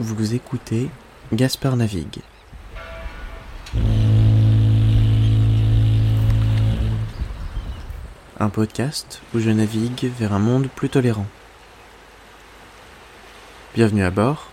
Vous écoutez Gaspard Navigue. Un podcast où je navigue vers un monde plus tolérant. Bienvenue à bord.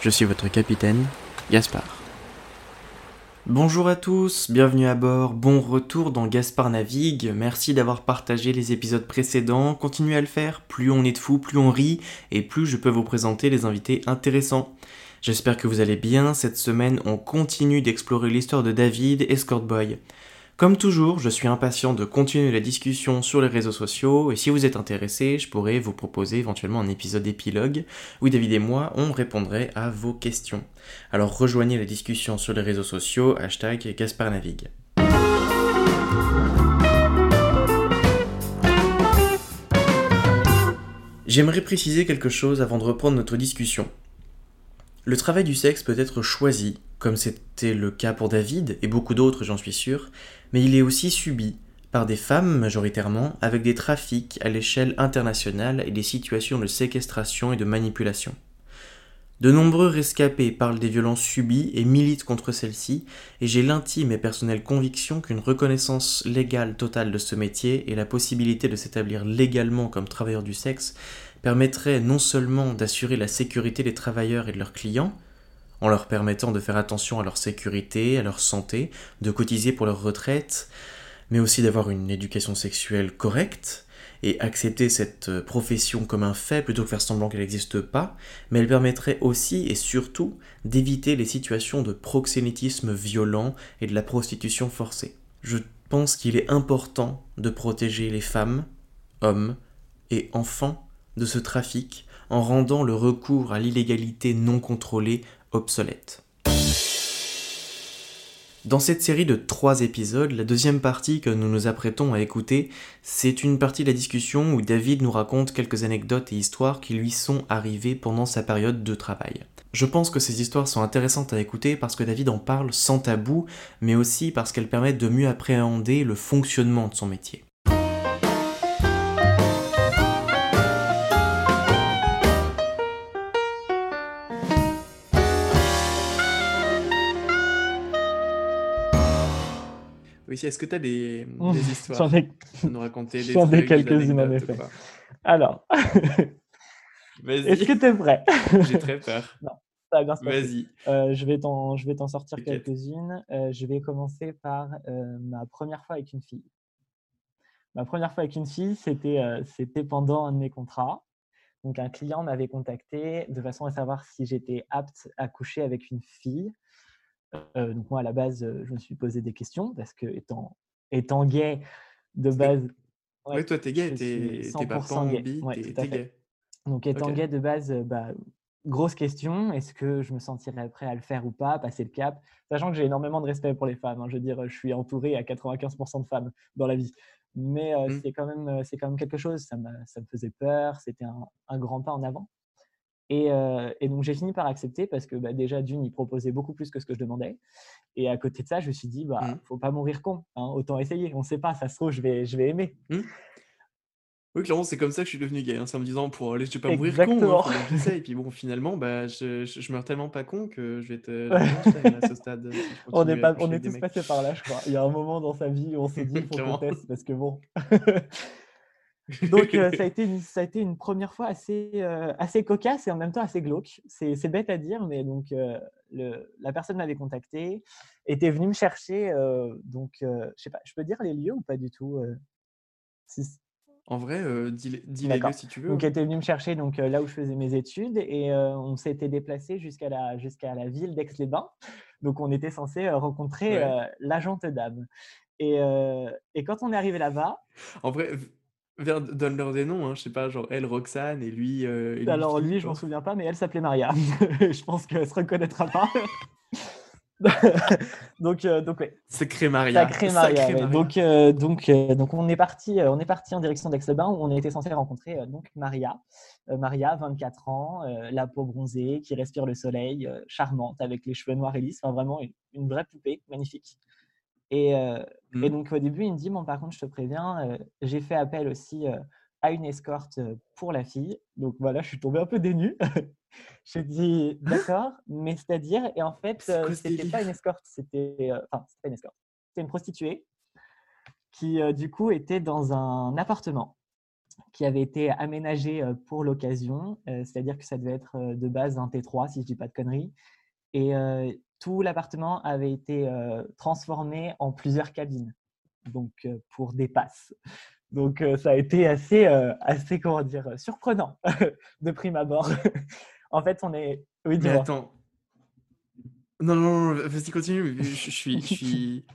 Je suis votre capitaine, Gaspard. Bonjour à tous, bienvenue à bord, bon retour dans Gaspard Navigue, merci d'avoir partagé les épisodes précédents, continuez à le faire, plus on est de fous, plus on rit, et plus je peux vous présenter les invités intéressants. J'espère que vous allez bien, cette semaine on continue d'explorer l'histoire de David, Escort Boy. Comme toujours, je suis impatient de continuer la discussion sur les réseaux sociaux et si vous êtes intéressé, je pourrais vous proposer éventuellement un épisode épilogue où David et moi on répondrait à vos questions. Alors rejoignez la discussion sur les réseaux sociaux, hashtag Gaspard Navigue. J'aimerais préciser quelque chose avant de reprendre notre discussion. Le travail du sexe peut être choisi, comme c'était le cas pour David et beaucoup d'autres, j'en suis sûr, mais il est aussi subi par des femmes majoritairement, avec des trafics à l'échelle internationale et des situations de séquestration et de manipulation. De nombreux rescapés parlent des violences subies et militent contre celles-ci, et j'ai l'intime et personnelle conviction qu'une reconnaissance légale totale de ce métier et la possibilité de s'établir légalement comme travailleur du sexe permettrait non seulement d'assurer la sécurité des travailleurs et de leurs clients, en leur permettant de faire attention à leur sécurité, à leur santé, de cotiser pour leur retraite, mais aussi d'avoir une éducation sexuelle correcte, et accepter cette profession comme un fait plutôt que faire semblant qu'elle n'existe pas, mais elle permettrait aussi et surtout d'éviter les situations de proxénétisme violent et de la prostitution forcée. Je pense qu'il est important de protéger les femmes, hommes et enfants de ce trafic en rendant le recours à l'illégalité non contrôlée obsolète. Dans cette série de trois épisodes, la deuxième partie que nous nous apprêtons à écouter, c'est une partie de la discussion où David nous raconte quelques anecdotes et histoires qui lui sont arrivées pendant sa période de travail. Je pense que ces histoires sont intéressantes à écouter parce que David en parle sans tabou, mais aussi parce qu'elles permettent de mieux appréhender le fonctionnement de son métier. Oui, est-ce que tu as des, des histoires ai, à nous raconter j'en ai quelques-unes en effet. Alors, est-ce que tu es prêt? J'ai très peur. Non, ça va bien se passer. Vas-y. Euh, je vais t'en, je vais t'en sortir quelques-unes. Euh, je vais commencer par euh, ma première fois avec une fille. Ma première fois avec une fille, c'était euh, c'était pendant un de mes contrats. Donc, un client m'avait contacté de façon à savoir si j'étais apte à coucher avec une fille. Euh, donc, moi, à la base, euh, je me suis posé des questions parce que, étant, étant gay, de base. Ouais, ouais, toi, t'es gay, t'es pas 100% pan, gay. Ouais, t'es gay. Donc, étant gay de base, euh, bah, grosse question, est-ce que je me sentirais prêt à le faire ou pas, passer le cap, sachant que j'ai énormément de respect pour les femmes. hein, je veux dire, je suis entouré à 95% de femmes dans la vie. Mais euh, Mm. c'est quand, même, quand même quelque chose, ça, m'a- ça me faisait peur, c'était un, un grand pas en avant. Et, euh, et donc, j'ai fini par accepter parce que bah, déjà, d'une, il proposait beaucoup plus que ce que je demandais. Et à côté de ça, je me suis dit, bah, Mm. faut pas mourir con, hein, autant essayer. On ne sait pas, ça se trouve, je vais, je vais aimer. Oui, clairement, c'est comme ça que je suis devenu gay. hein, C'est en me disant, pour aller, je vais pas mourir con, hein. Et puis bon, finalement, bah, je, je, je meurs tellement pas con que je vais te. vais Einstein, à ce stade. si je On est, pas, on est tous mecs. passés par là, je crois. Il y a un moment dans sa vie où on s'est dit, il faut qu'on teste parce que bon. Donc, euh, ça, a été une, ça a été une première fois assez, euh, assez cocasse et en même temps assez glauque. C'est c'est bête à dire, mais donc euh, le, la personne m'avait contacté, était venue me chercher. donc, je sais pas, je peux dire les lieux ou pas du tout si- En vrai, dis, les- dis les D'accord. lieux si tu veux. Donc, hein. elle était venue me chercher donc, là où je faisais mes études et on s'était déplacé jusqu'à la, jusqu'à la ville d'Aix-les-Bains. Donc, on était censé rencontrer Ouais. l'agente dame. Et, euh, et quand on est arrivé là-bas, En vrai, donne-leur des noms, hein, je sais pas, genre elle, Roxane, et lui, euh, et lui alors lui, Philippe, je m'en hein. souviens pas, mais elle s'appelait Maria. je pense qu'elle se reconnaîtra pas. donc, euh, donc ouais, Sacré Maria. Sacré Maria. Ouais. Donc, euh, donc, euh, donc on est parti, euh, on est parti en direction d'Aix-les-Bains où on était censé rencontrer euh, donc Maria. Euh, Maria, 24 ans, euh, la peau bronzée, qui respire le soleil, euh, charmante, avec les cheveux noirs et lisses, enfin vraiment une, une vraie poupée, magnifique. Et, euh, et Mm. donc au début, il me dit bon, par contre, je te préviens, euh, j'ai fait appel aussi euh, à une escorte pour la fille. Donc voilà, je suis tombé un peu dénu. J'ai dit d'accord, mais c'est-à-dire, et en fait, c'était pas une escorte, c'était enfin, c'était pas une escorte, c'était une prostituée qui du coup était dans un appartement qui avait été aménagé pour l'occasion, c'est-à-dire que ça devait être de base un T3 si je dis pas de conneries, et tout l'appartement avait été transformé en plusieurs cabines, donc pour des passes. Donc ça a été assez, assez comment dire, surprenant de prime abord. en fait, on est. Oui, dis attends. Non, non, non, vas-y, continue. Je, suis, je suis,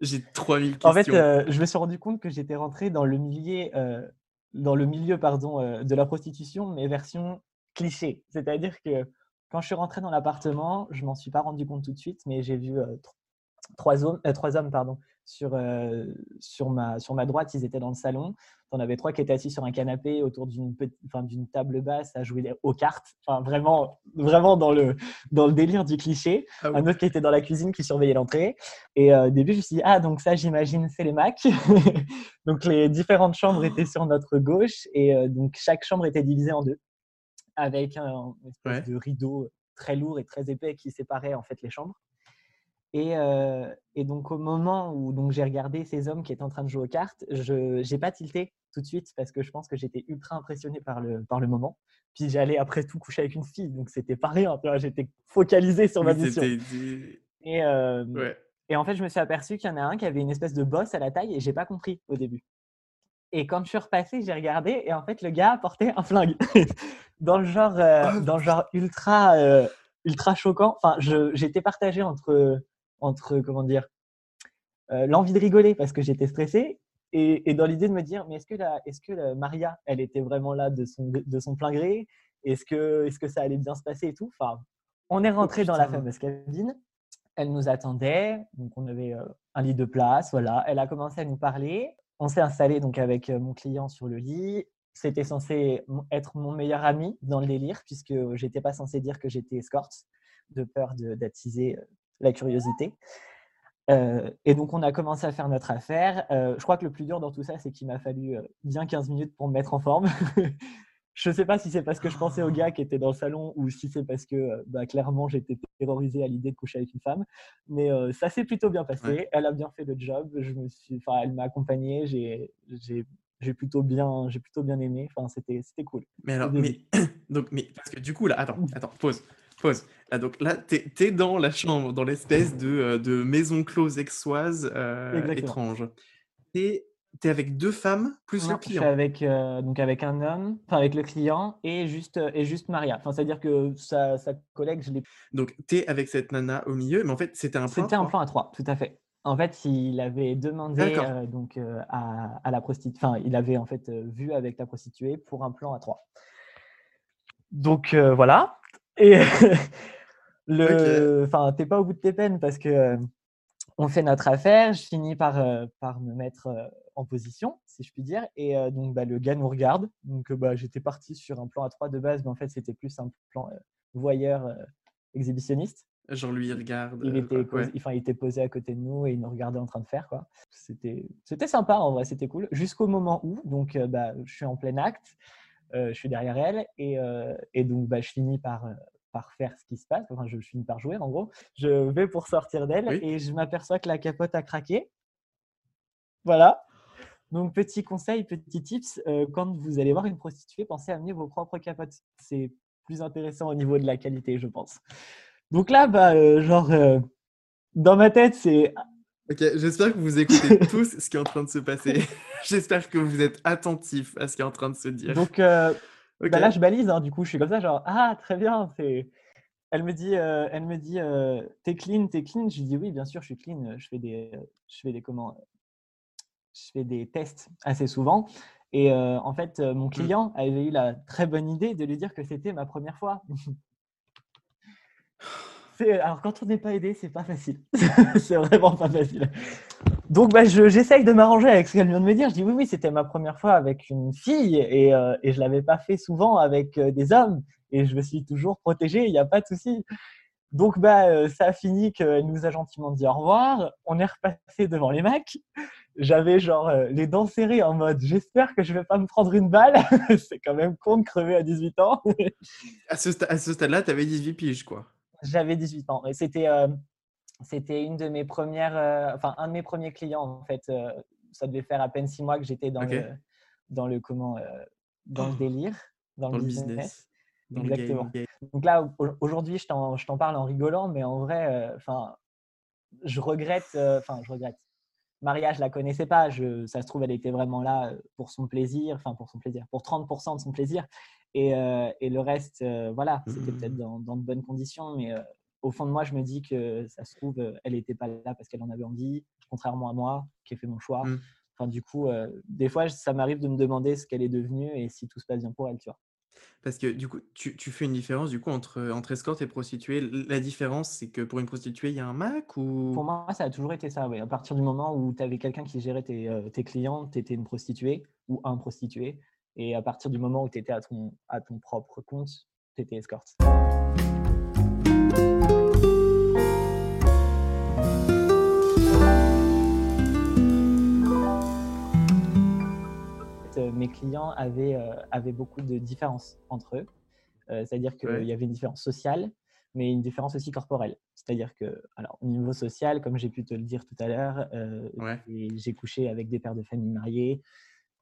j'ai 3000 questions. En fait, je me suis rendu compte que j'étais rentré dans le milieu, dans le milieu pardon, de la prostitution, mais version cliché. C'est-à-dire que quand je suis rentré dans l'appartement, je m'en suis pas rendu compte tout de suite, mais j'ai vu trois hommes, trois hommes pardon, sur, sur, ma, sur ma droite, ils étaient dans le salon. On avait trois qui étaient assis sur un canapé autour d'une enfin, table basse à jouer aux cartes. Enfin, vraiment, vraiment dans, le, dans le délire du cliché. Ah un autre qui était dans la cuisine qui surveillait l'entrée. Et au début, je me suis dit, ah, donc ça, j'imagine, c'est les Macs. donc les différentes chambres étaient sur notre gauche. Et donc chaque chambre était divisée en deux avec un espèce de rideau très lourd et très épais qui séparait en fait les chambres. Et, et, donc, au moment où donc, j'ai regardé ces hommes qui étaient en train de jouer aux cartes, je n'ai pas tilté tout de suite parce que je pense que j'étais ultra impressionné par le, par le moment. Puis j'allais après tout coucher avec une fille, donc c'était pas rien. J'étais focalisé sur ma mission. Et, et en fait, je me suis aperçu qu'il y en a un qui avait une espèce de bosse à la taille et j'ai pas compris au début. Et quand je suis repassé, j'ai regardé et en fait, le gars portait un flingue. Dans le genre, oh, dans le genre ultra, ultra choquant. Enfin, j'étais partagé entre entre comment dire euh, l'envie de rigoler parce que j'étais stressé et, dans l'idée de me dire mais est-ce que la, est-ce que Maria elle était vraiment là de son de son plein gré? Est-ce que est-ce que ça allait bien se passer et tout? Enfin on est rentré dans la fameuse cabine. Elle nous attendait. Donc on avait euh, un lit de place. Voilà. Elle a commencé à nous parler on s'est installé avec mon client sur le lit c'était censé être mon meilleur ami dans le délire puisque j'étais pas censé dire que j'étais escorte de peur d'attiser la curiosité. Et donc, on a commencé à faire notre affaire. Je crois que le plus dur dans tout ça, c'est qu'il m'a fallu bien 15 minutes pour me mettre en forme. je ne sais pas si c'est parce que je pensais au gars qui était dans le salon ou si c'est parce que bah, clairement j'étais terrorisé à l'idée de coucher avec une femme. Mais ça s'est plutôt bien passé. Elle a bien fait le job. Je me suis, elle m'a accompagné. J'ai plutôt bien, j'ai plutôt bien aimé. Enfin, c'était, c'était cool. Mais alors, mais, donc, mais parce que du coup là, attends, attends, pause. Pause. Ah, donc là, tu es, dans la chambre, dans l'espèce de, euh, de, maison close exoise euh, étrange. Es, avec deux femmes plus le client. Je suis avec, euh, donc avec un homme, enfin avec le client et juste, et juste Maria. Enfin, C'est-à-dire que sa, sa, collègue, je l'ai. Donc tu es avec cette nana au milieu, mais en fait, c'était un plan C'était un plan à trois, tout à fait. En fait, il avait demandé donc, à, à, la prostituée, enfin, il avait en fait vu avec la prostituée pour un plan à trois. Donc voilà. Et le, enfin, t'es pas au bout de tes peines parce que euh, on fait notre affaire. Je finis par, euh, par me mettre euh, en position, si je puis dire. Et donc, bah, le gars nous regarde. Donc, bah, j'étais parti sur un plan à 3 de base, mais en fait, c'était plus un plan voyeur exhibitionniste. Genre lui, il regarde. Il était, enfin, il était posé à côté de nous et il nous regardait en train de faire. quoi. C'était, c'était sympa, en vrai, c'était cool. Jusqu'au moment où, donc, bah, je suis en plein acte. je suis derrière elle et, et donc bah, je finis par, par faire ce qui se passe. Enfin, je, finis par jouer en gros. Je vais pour sortir d'elle et je m'aperçois que la capote a craqué. Voilà. Donc, petit conseil, petit tips, euh, quand vous allez voir une prostituée, pensez à amener vos propres capotes. C'est plus intéressant au niveau de la qualité, je pense. Donc là, bah, euh, genre, euh, dans ma tête, c'est. Ok, j'espère que vous écoutez tous ce qui est en train de se passer. j'espère que vous êtes attentifs à ce qui est en train de se dire. Donc, bah, là, je balise, hein, du coup, je suis comme ça, genre, ah, très bien. Elle me dit, euh, elle me dit euh, t'es clean, t'es clean? Je lui dis, oui, bien sûr, je suis clean. Je fais des, je fais des, comment, je fais des tests assez souvent. Et euh, en fait, mon mmh. client avait eu la très bonne idée de lui dire que c'était ma première fois. alors, quand on n'est pas aidé, c'est pas facile. c'est vraiment pas facile. Donc, bah, j'essaye de m'arranger avec ce qu'elle vient de me dire. Je dis oui, oui, c'était ma première fois avec une fille et, euh, et je ne l'avais pas fait souvent avec euh, des hommes et je me suis toujours protégée, il n'y a pas de souci. Donc, bah, euh, ça a fini qu'elle nous a gentiment dit au revoir. On est repassé devant les Macs. j'avais genre les dents serrées en mode j'espère que je vais pas me prendre une balle. c'est quand même con de crever à 18 ans. à ce, stade-là, tu avais 18 piges, quoi. J'avais 18 ans. Et c'était c'était une de mes premières, enfin un de mes premiers clients en fait. ça devait faire à peine six mois que j'étais dans le dans le comment dans le oh! délire, dans, le business. Exactement. Donc là, aujourd'hui, je t'en parle en rigolant, mais en vrai, enfin, je regrette, enfin, je regrette. Maria, je la connaissais pas. Je, ça se trouve, elle était vraiment là pour son plaisir, enfin pour son plaisir, pour 30% de son plaisir. Et, et le reste, voilà, c'était peut-être mmh. dans, dans, de bonnes conditions, mais au fond de moi, je me dis que ça se trouve, elle n'était pas là parce qu'elle en avait envie, contrairement à moi, qui ai fait mon choix. Mmh. Enfin, du coup, des fois, ça m'arrive de me demander ce qu'elle est devenue et si tout se passe bien pour elle, tu vois. Parce que du coup, tu, tu fais une différence du coup entre, entre escorte et prostituée. La différence, c'est que pour une prostituée, il y a un Mac ou? Pour moi, ça a toujours été ça. Oui. À partir du moment où tu avais quelqu'un qui gérait tes, tes clients, tu étais une prostituée ou un prostitué. Et à partir du moment où tu étais à ton, à ton propre compte, tu étais escorte. mes clients avaient, euh, avaient beaucoup de différences entre eux. Euh, c'est-à-dire qu'il y avait une différence sociale, mais une différence aussi corporelle. C'est-à-dire que, alors, au niveau social, comme j'ai pu te le dire tout à l'heure, euh, j'ai couché avec des pères de famille mariés.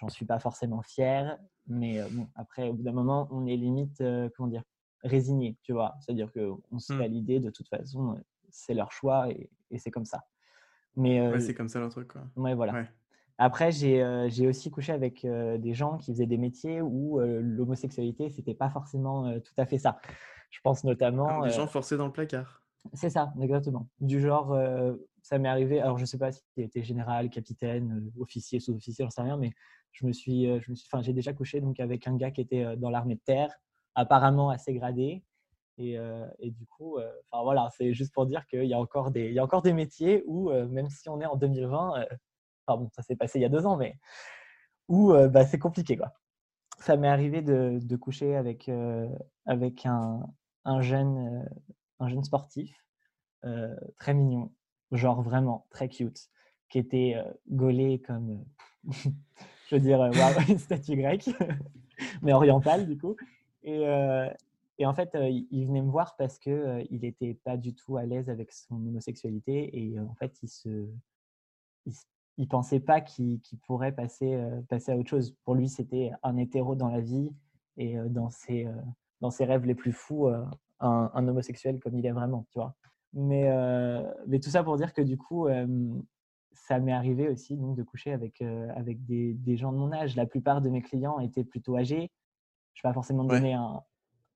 J'en suis pas forcément fier, mais bon, après, au bout d'un moment, on est limite, comment dire, résigné, tu vois. C'est-à-dire qu'on se mmh. fait l'idée, de toute façon, c'est leur choix et, c'est comme ça. Mais c'est comme ça leur truc. Quoi. Ouais, voilà. Après, j'ai aussi couché avec des gens qui faisaient des métiers où l'homosexualité, c'était pas forcément tout à fait ça. Je pense notamment. des gens forcés dans le placard. C'est ça, exactement. Du genre, ça m'est arrivé, alors je sais pas si était général, capitaine, officier, sous-officier, j'en sais rien, mais je me suis, je me suis, enfin, j'ai déjà couché donc avec un gars qui était dans l'armée de terre, apparemment assez gradé. Et, et du coup, enfin voilà, c'est juste pour dire qu'il y a encore des, il y a encore des métiers où, même si on est en 2020, bon, ça s'est passé il y a deux ans, mais où euh, bah, c'est compliqué. Quoi. Ça m'est arrivé de, de, coucher avec, euh, avec un, un, jeune, euh, un jeune sportif très mignon, genre vraiment très cute, qui était gaulé comme, je veux dire, une statue grecque, mais orientale du coup. Et, et en fait, il venait me voir parce qu'il il n'était pas du tout à l'aise avec son homosexualité et en fait, il se, il pensait pas qu'il pourrait passer, euh, passer à autre chose. Pour lui, c'était un hétéro dans la vie et euh, dans, ses, euh, dans ses rêves les plus fous, un, homosexuel comme il est vraiment, tu vois. Mais, mais tout ça pour dire que du coup, ça m'est arrivé aussi donc, de coucher avec, avec des, des, gens de mon âge. La plupart de mes clients étaient plutôt âgés. Je ne vais pas forcément donner un,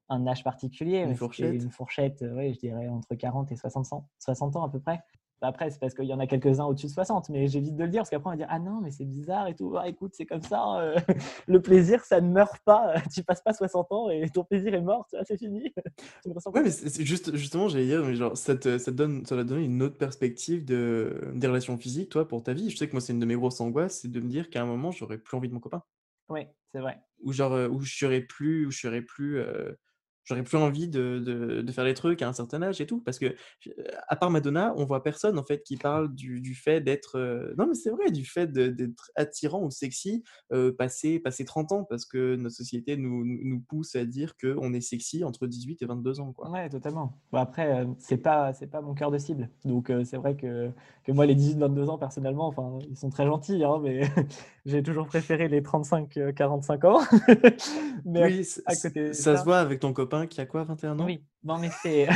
un, âge particulier, une mais fourchette, une fourchette ouais, je dirais entre 40 et 60 ans, 60 ans à peu près. Bah, après, c'est parce qu'il y en a quelques-uns au-dessus de 60, mais j'évite de le dire parce qu'après, on va dire Ah non, mais c'est bizarre et tout. Ah, écoute, c'est comme ça. Euh, le plaisir, ça ne meurt pas. Tu passes pas 60 ans et ton plaisir est mort. c'est fini. ouais, mais c'est juste, justement, j'allais dire, mais genre, ça te, ça te donne, ça donner une autre perspective de, des relations physiques, toi, pour ta vie. Je sais que moi, c'est une de mes grosses angoisses, c'est de me dire qu'à un moment, j'aurais plus envie de mon copain. Oui, c'est vrai. Ou genre, euh, où je serais plus, où je serais plus. Euh, J'aurais plus envie de, de, faire des trucs à un certain âge et tout. Parce que, à part Madonna, on voit personne en fait qui parle du, du fait d'être. non, mais c'est vrai, du fait d'être attirant ou sexy euh, passé, 30 ans. Parce que notre société nous, nous pousse à dire qu'on est sexy entre 18 et 22 ans. Quoi. Ouais, totalement. Bon, après, c'est pas, pas mon cœur de cible. Donc, c'est vrai que, que moi, les 18-22 ans, personnellement, enfin, ils sont très gentils, hein, mais j'ai toujours préféré les 35-45 ans. mais oui, à, côté ça, ça se voit avec ton copain qui a quoi, 21 ans? Oui, non mais c'est...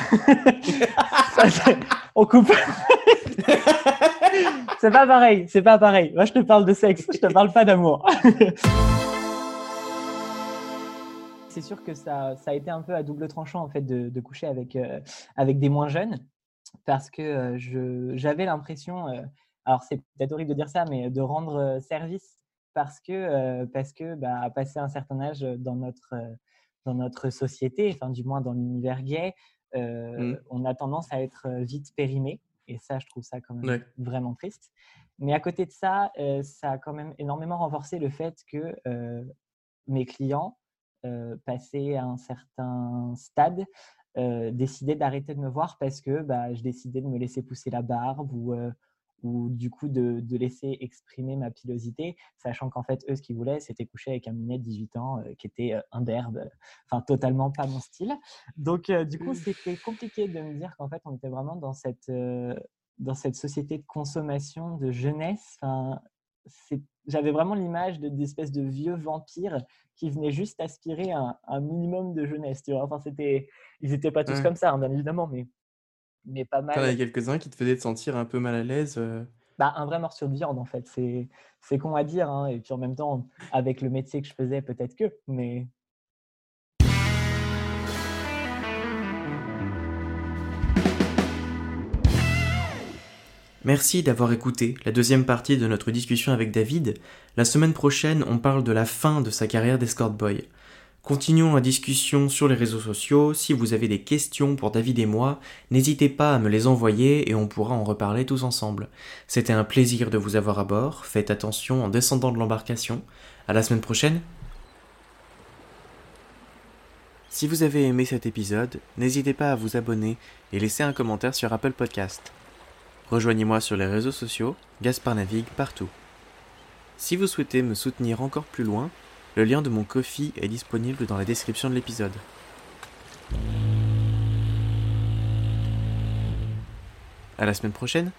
On coupe. c'est pas pareil, c'est pas pareil. Moi je te parle de sexe, je te parle pas d'amour. c'est sûr que ça, ça, a été un peu à double tranchant en fait de, coucher avec, euh, avec des moins jeunes parce que euh, j'avais l'impression, euh, alors c'est peut-être horrible de dire ça, mais de rendre service parce que, parce que bah, passer un certain âge dans notre, dans notre société, enfin du moins dans l'univers gay, euh, mmh. on a tendance à être euh, vite périmé. Et ça, je trouve ça quand même vraiment triste. Mais à côté de ça, euh, ça a quand même énormément renforcé le fait que mes clients, passés à un certain stade, décidaient d'arrêter de me voir parce que bah, je décidais de me laisser pousser la barbe ou, ou du coup de, laisser exprimer ma pilosité, sachant qu'en fait, eux, ce qu'ils voulaient, c'était coucher avec un minet de 18 ans qui était imberbe, enfin totalement pas mon style. Donc, du coup, mmh. c'était compliqué de me dire qu'en fait, on était vraiment dans cette, dans cette société de consommation, de jeunesse. Enfin, j'avais vraiment l'image d'espèces de, vieux vampires qui venaient juste aspirer un, un minimum de jeunesse. Tu vois enfin, c'était, ils n'étaient pas tous comme ça, hein, bien évidemment, mais, mais pas mal. Il y en a quelques-uns qui te faisaient te sentir un peu mal à l'aise. Euh? Bah, un vrai morceau de viande, en fait. C'est, c'est con à dire. Hein, et puis en même temps, avec le métier que je faisais, peut-être que. Mais, Merci d'avoir écouté la deuxième partie de notre discussion avec David. La semaine prochaine, on parle de la fin de sa carrière d'escort boy. Continuons la discussion sur les réseaux sociaux. Si vous avez des questions pour David et moi, n'hésitez pas à me les envoyer et on pourra en reparler tous ensemble. C'était un plaisir de vous avoir à bord. Faites attention en descendant de l'embarcation. À la semaine prochaine. Si vous avez aimé cet épisode, n'hésitez pas à vous abonner et laisser un commentaire sur Apple Podcast. Rejoignez-moi sur les réseaux sociaux, Gaspard navigue partout. Si vous souhaitez me soutenir encore plus loin, le lien de mon Kofi est disponible dans la description de l'épisode. À la semaine prochaine